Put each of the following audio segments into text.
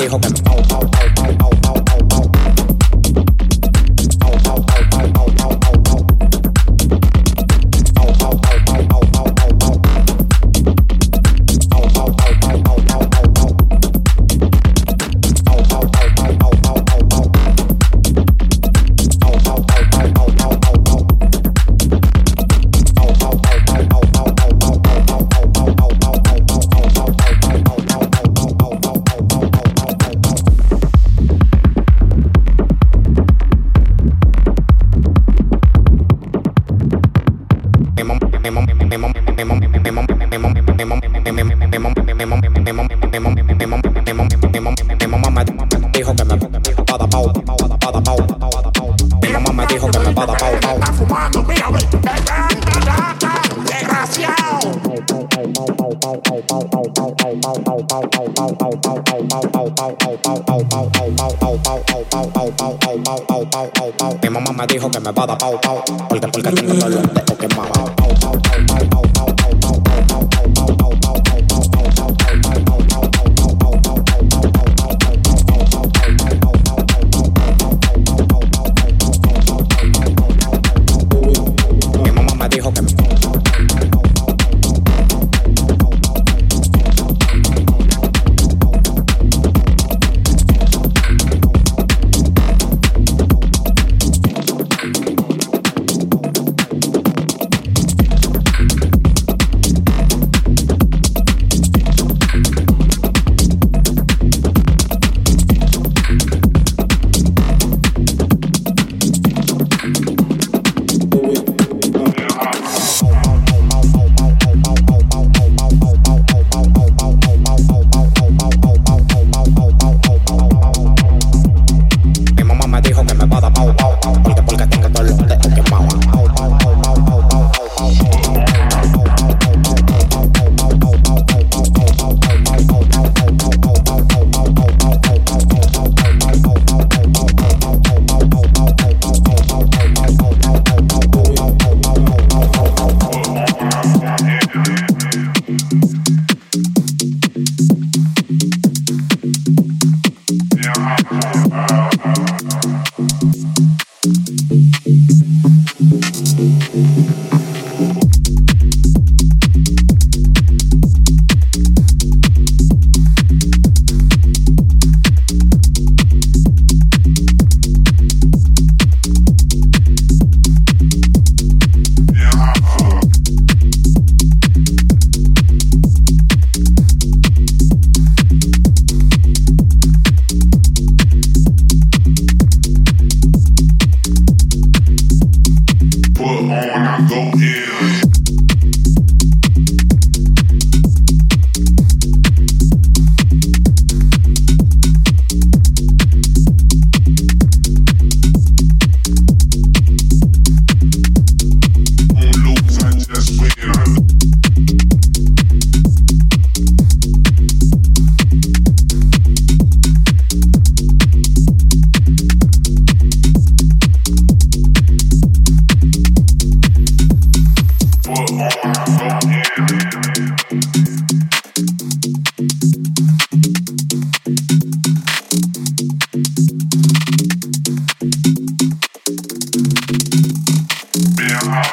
dejo cuando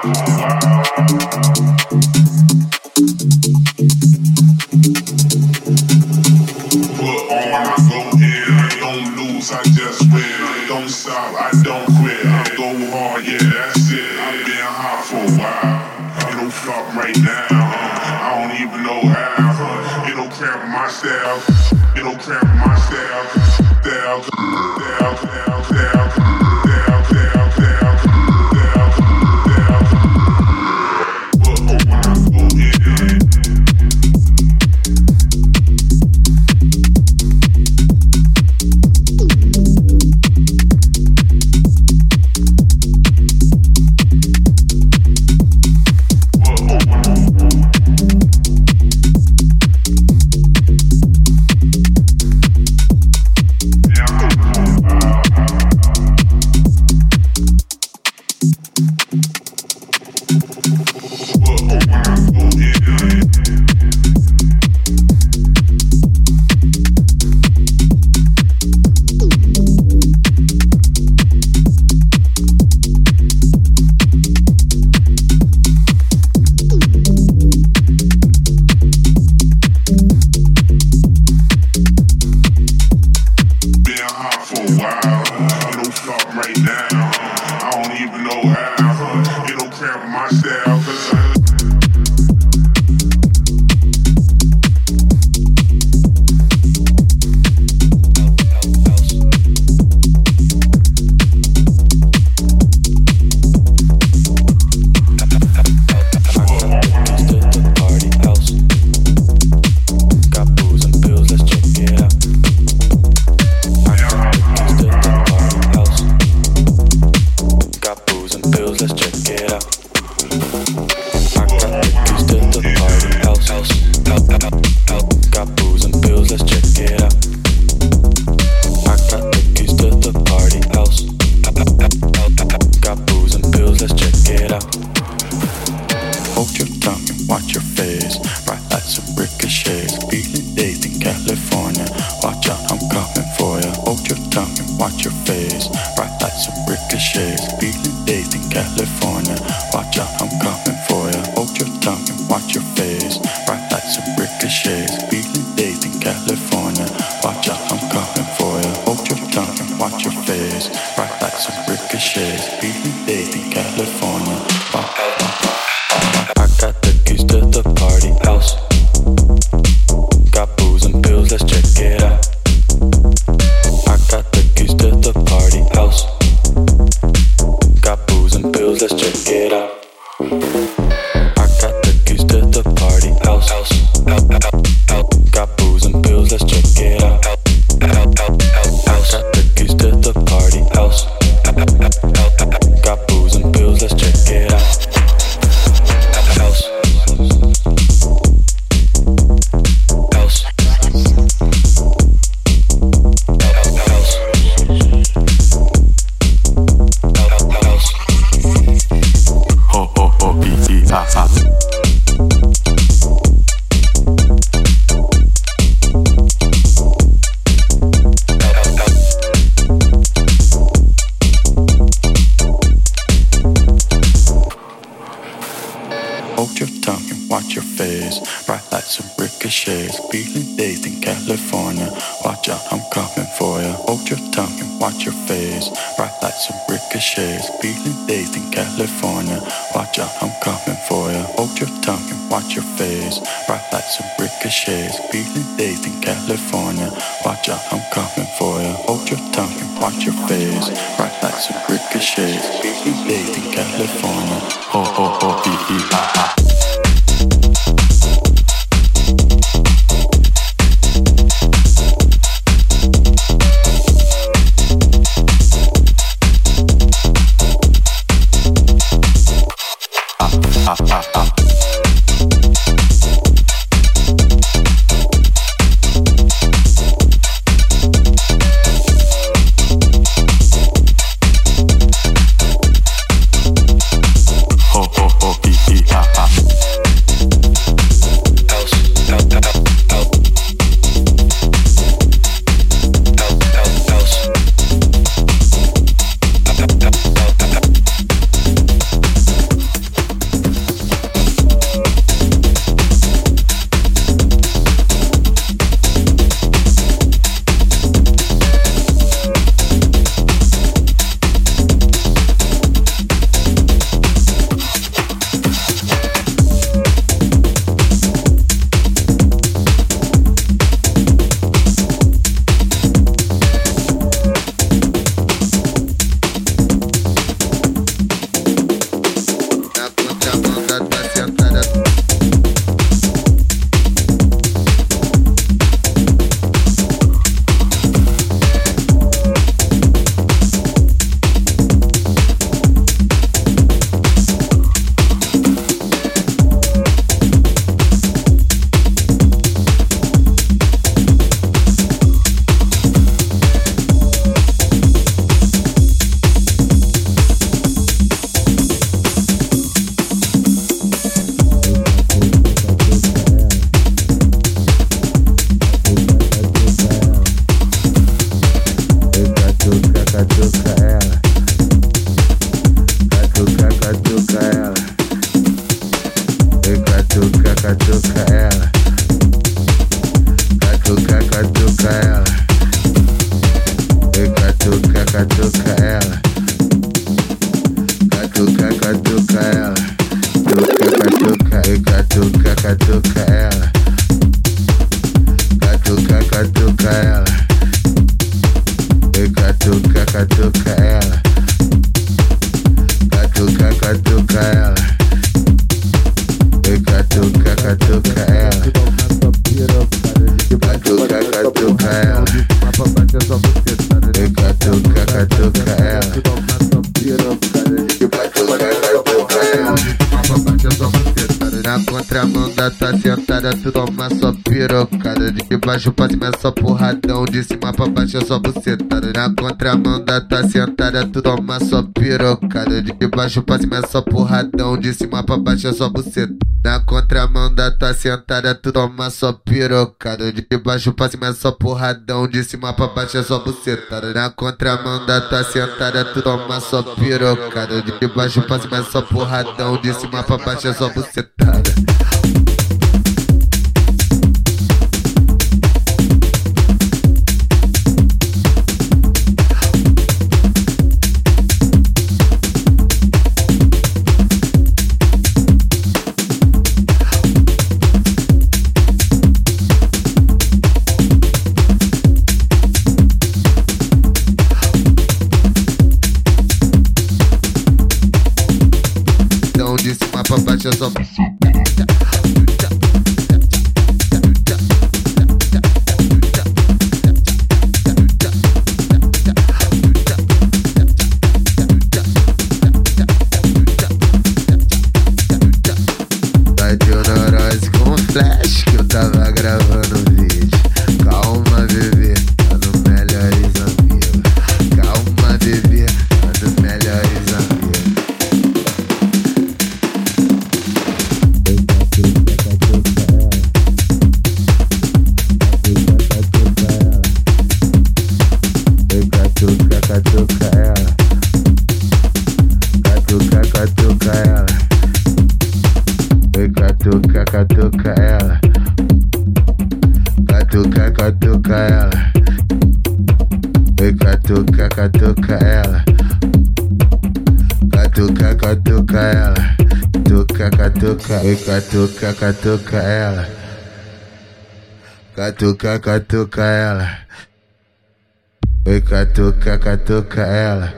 Wow, wow. culture your face. Bright lights and ricochets. Feeling dazed in California. Watch out, I'm coming for ya. Hold your tongue and watch your face. Bright lights and ricochets. Feeling dazed in California. Watch out, I'm coming for ya. Hold your tongue and watch your face. Bright lights and ricochets. Feeling dazed in California. Watch out, I'm coming for ya. Hold your tongue and watch your face. Bright lights and ricochets. Feeling dazed in California. Ho ho ho hee hee ha ha. É só bucetada. Na contramanda tá sentada, tu toma só pirocada. De baixo pra cima é só porradão, de cima pra baixo é só buceta. Na contramanda tá sentada, tu toma só pirocada. De baixo pra cima é só porradão, de cima pra baixo é só bucetada. Na contramanda tá sentada, tu toma só pirocada. De baixo pra cima é só porradão, de cima pra baixo é só bucetada. katuka katuka ela el katuka kaduka ela katuka katuka ela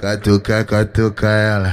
katuka katuka ela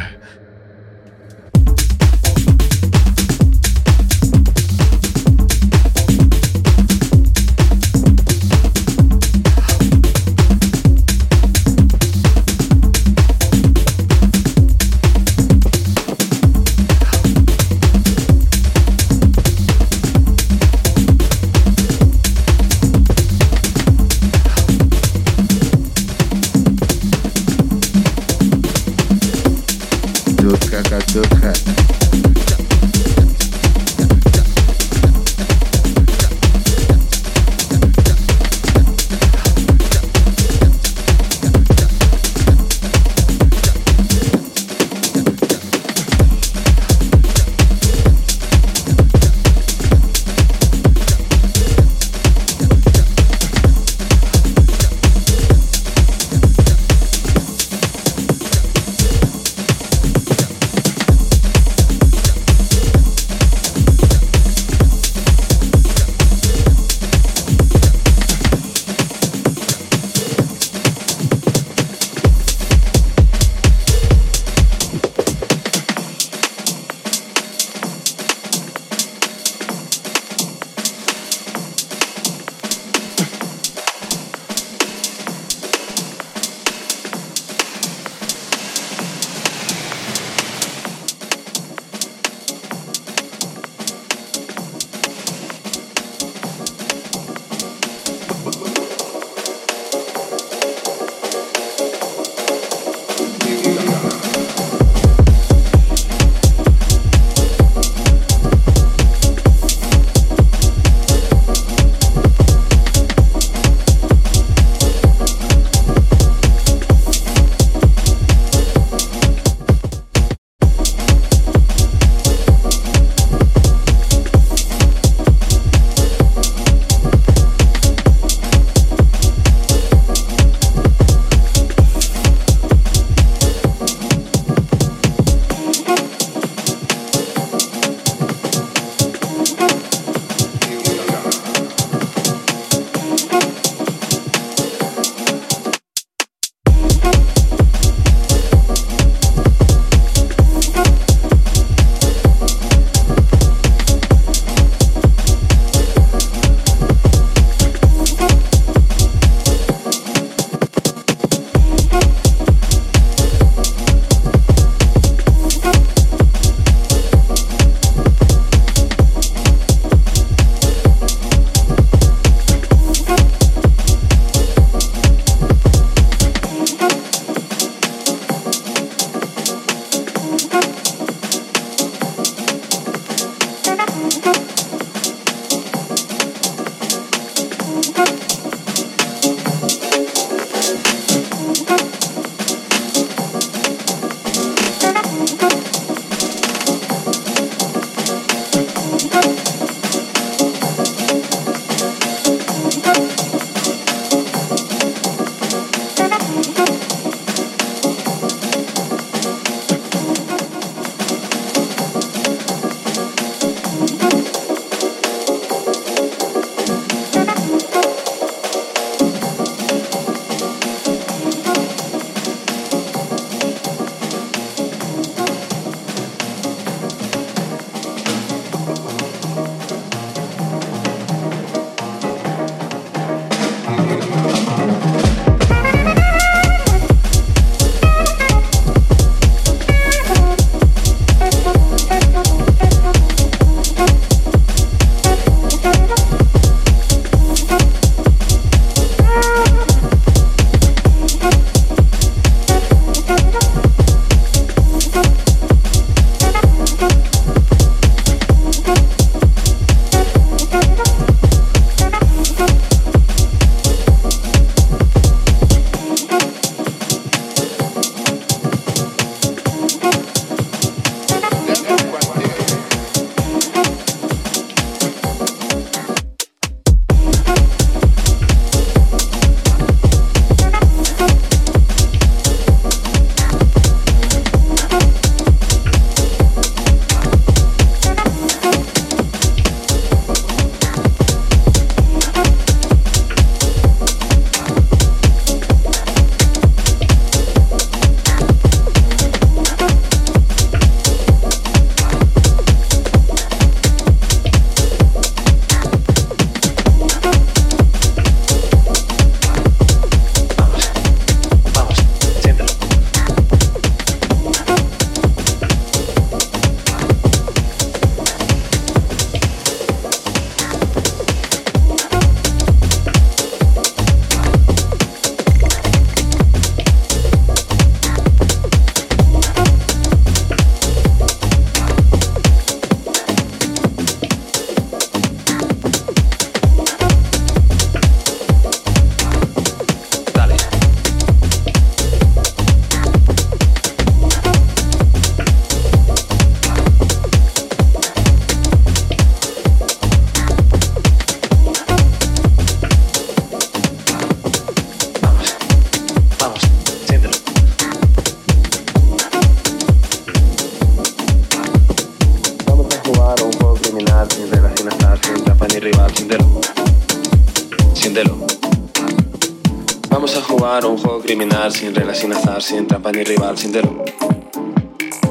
ela. Catuca, catuca ela. sin trampa ni rival, siéntelo.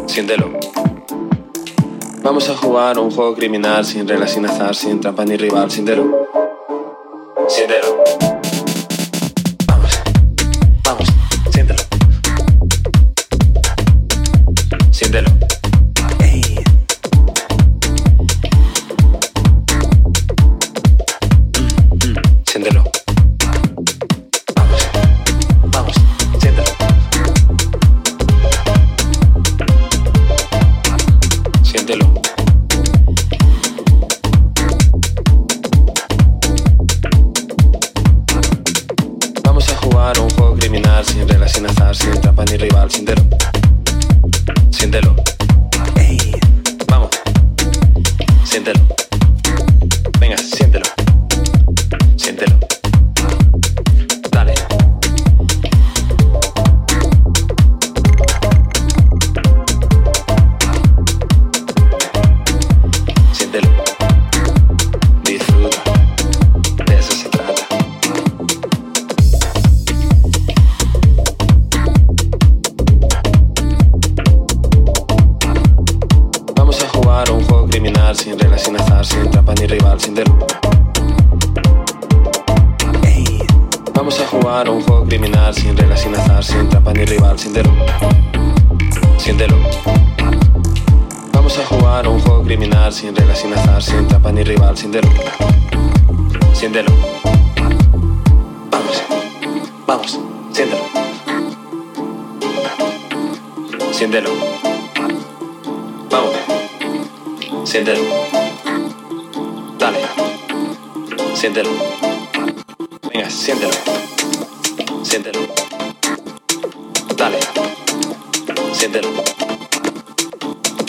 Siéntelo. Vamos a jugar un juego criminal sin reglas, sin azar, sin trampa ni rival. Siéntelo. Siéntelo. Vamos. Siéntelo. Dale. Siéntelo. Venga, siéntelo. Siéntelo. Dale. Siéntelo.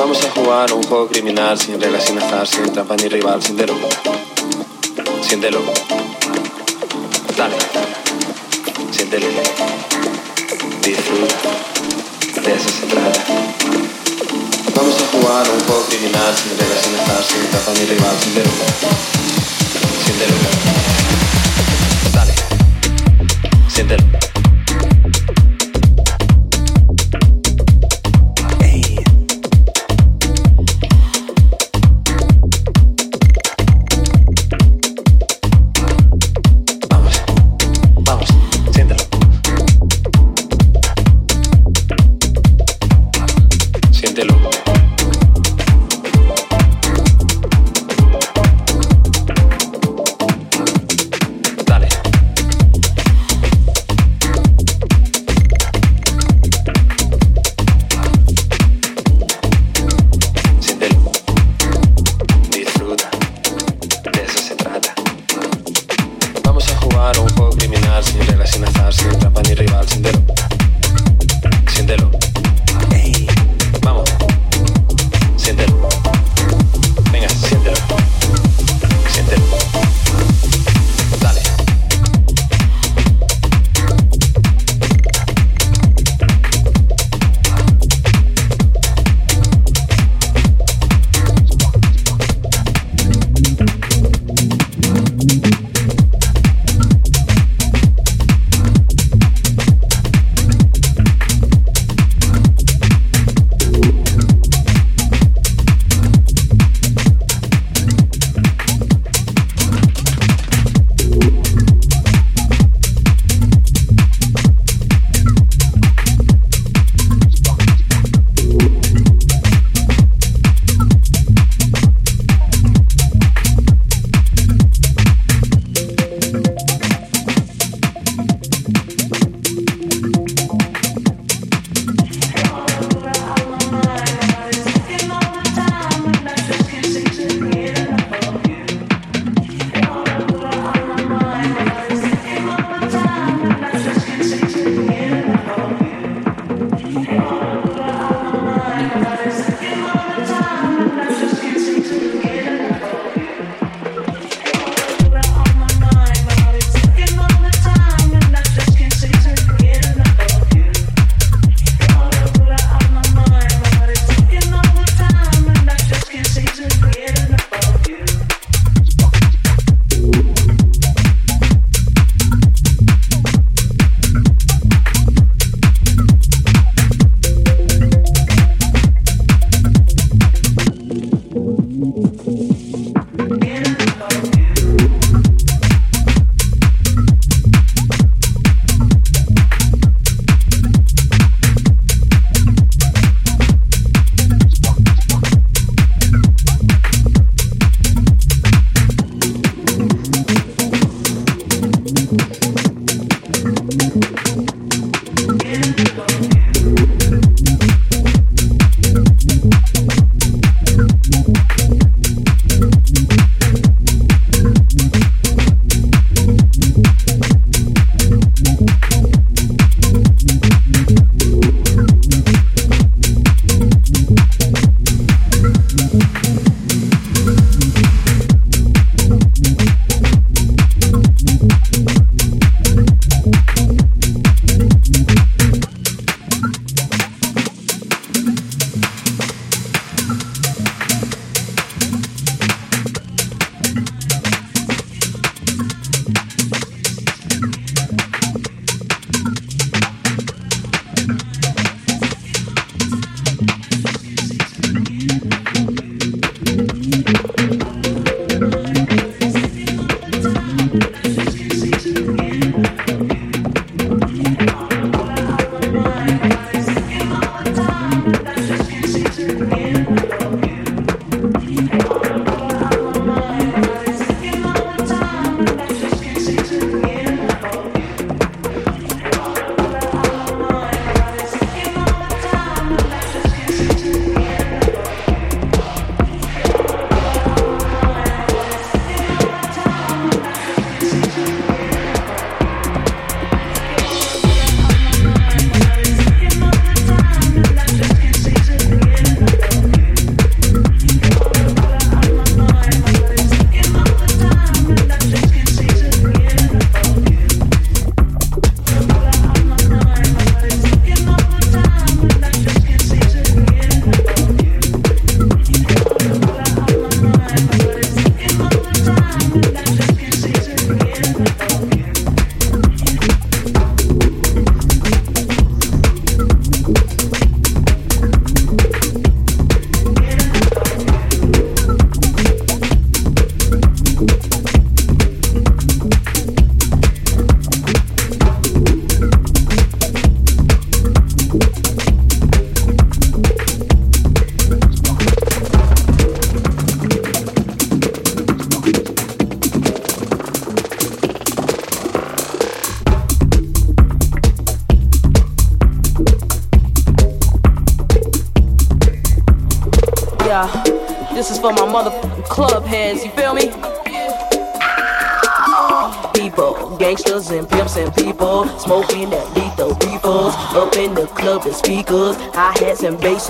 Vamos a jugar un juego criminal sin reglas, sin azar, sin trampa ni rival, siéntelo. Siéntelo. Dale. Siéntelo. Disfruta. De eso se. Vamos a jugar un juego criminal sin reglas, sin azar, sin trampa ni rival, siéntelo. Siéntelo. Dale. Siéntelo.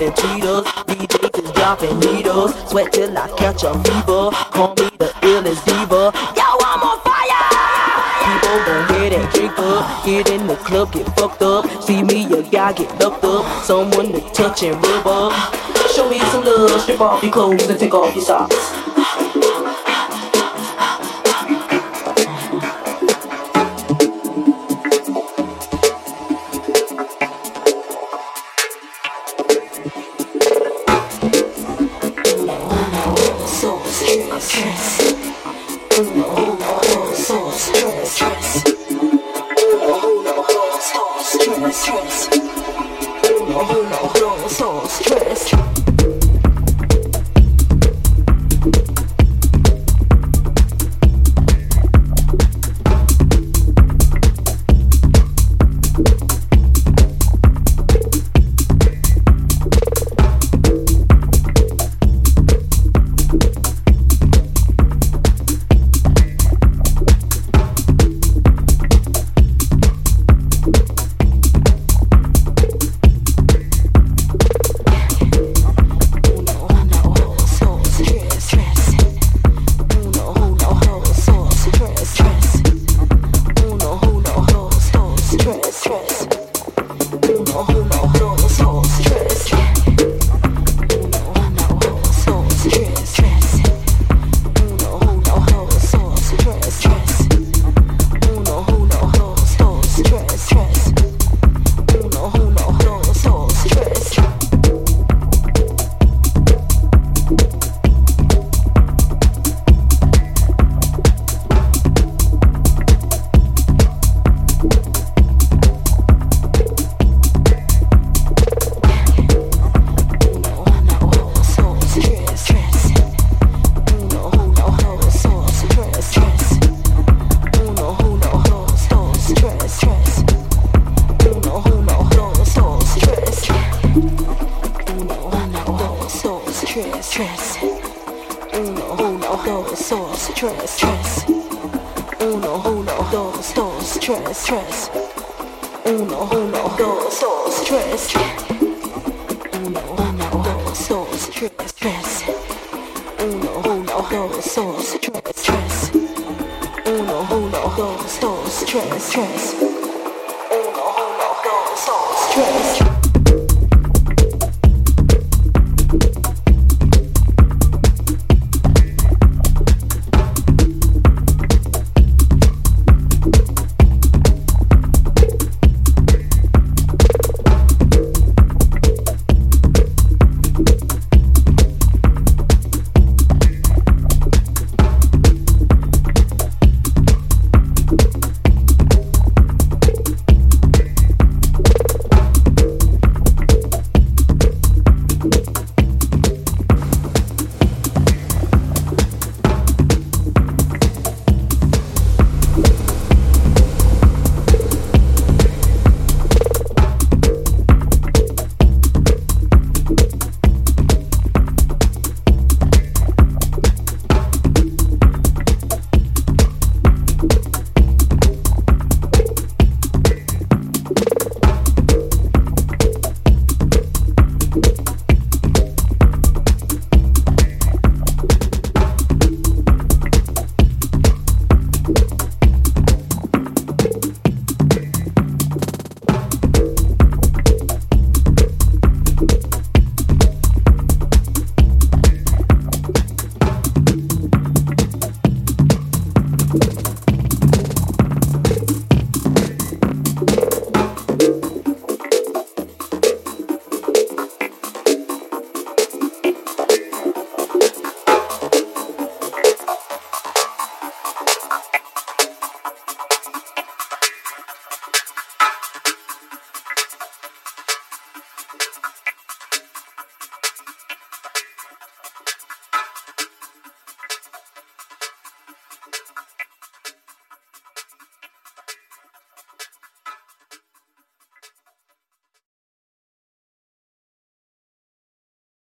And bass. DJs is dropping needles, sweat till I catch a fever. Call me the illest diva. Yo, I'm on fire. People gon' hear that drink up, get in the club, get fucked up. See me, a guy get locked up, someone to touch and rub up. Show me some love, strip off your clothes and take off your socks.